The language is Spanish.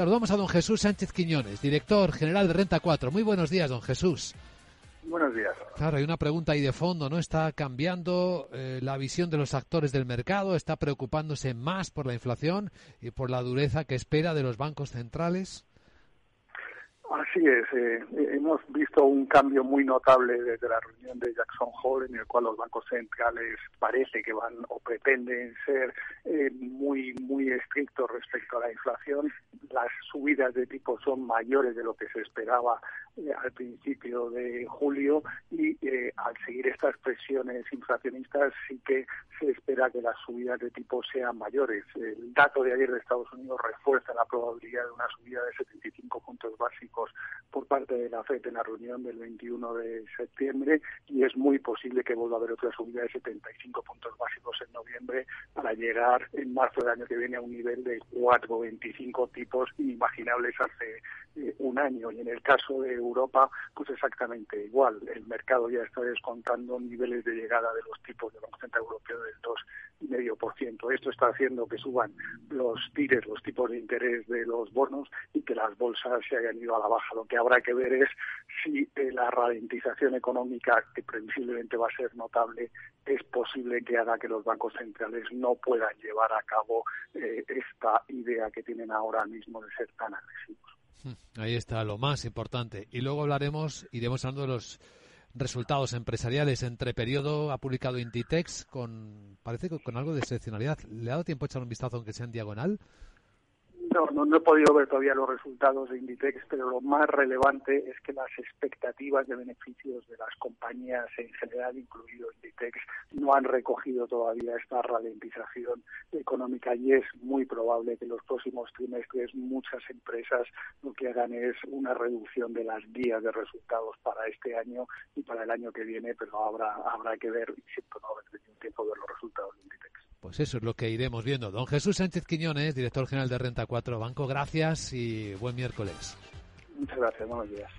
Saludamos a don Jesús Sánchez Quiñones, director general de Renta 4. Muy buenos días, don Jesús. Buenos días. Claro, hay una pregunta ahí de fondo, ¿no? ¿Está cambiando eh, la visión de los actores del mercado? ¿Está preocupándose más por la inflación y por la dureza que espera de los bancos centrales? Así es, eh, hemos visto un cambio muy notable desde la reunión de Jackson Hole, en el cual los bancos centrales parece que van o pretenden ser eh, muy muy estrictos respecto a la inflación. Las subidas de tipo son mayores de lo que se esperaba eh, al principio de julio y eh, al seguir estas presiones inflacionistas sí que se espera que las subidas de tipo sean mayores. El dato de ayer de Estados Unidos refuerza la probabilidad de una subida de 75 puntos básicos por parte de la FED en la reunión del 21 de septiembre y es muy posible que vuelva a haber otra subida de 75 puntos básicos en noviembre para llegar en marzo del año que viene a un nivel de 4,25 tipos inimaginables hace eh, un año. Y en el caso de Europa, pues exactamente igual. El mercado ya está descontando niveles de llegada de los tipos del Banco Central Europeo del 2,5%. Esto está haciendo que suban los tires, los tipos de interés de los bonos y que las bolsas se hayan ido a la baja. Lo que habrá que ver es si eh, la ralentización económica, que previsiblemente va a ser notable, es posible que haga que los bancos centrales no puedan llevar a cabo eh, esta idea que tienen ahora mismo de ser tan agresivos. Ahí está lo más importante. Y luego hablaremos, iremos hablando de los resultados empresariales. Entre periodo ha publicado Inditex con, parece que con algo de excepcionalidad. ¿Le ha dado tiempo a echar un vistazo aunque sea en diagonal? No, no, he podido ver todavía los resultados de Inditex, pero lo más relevante es que las expectativas de beneficios de las compañías en general, incluido Inditex, no han recogido todavía esta ralentización económica y es muy probable que en los próximos trimestres muchas empresas lo que hagan es una reducción de las vías de resultados para este año y para el año que viene, pero habrá habrá que ver, y siento no haber tenido tiempo de ver los resultados. Pues eso es lo que iremos viendo. Don Jesús Sánchez Quiñones, director general de Renta 4 Banco, gracias y buen miércoles. Muchas gracias, buenos días.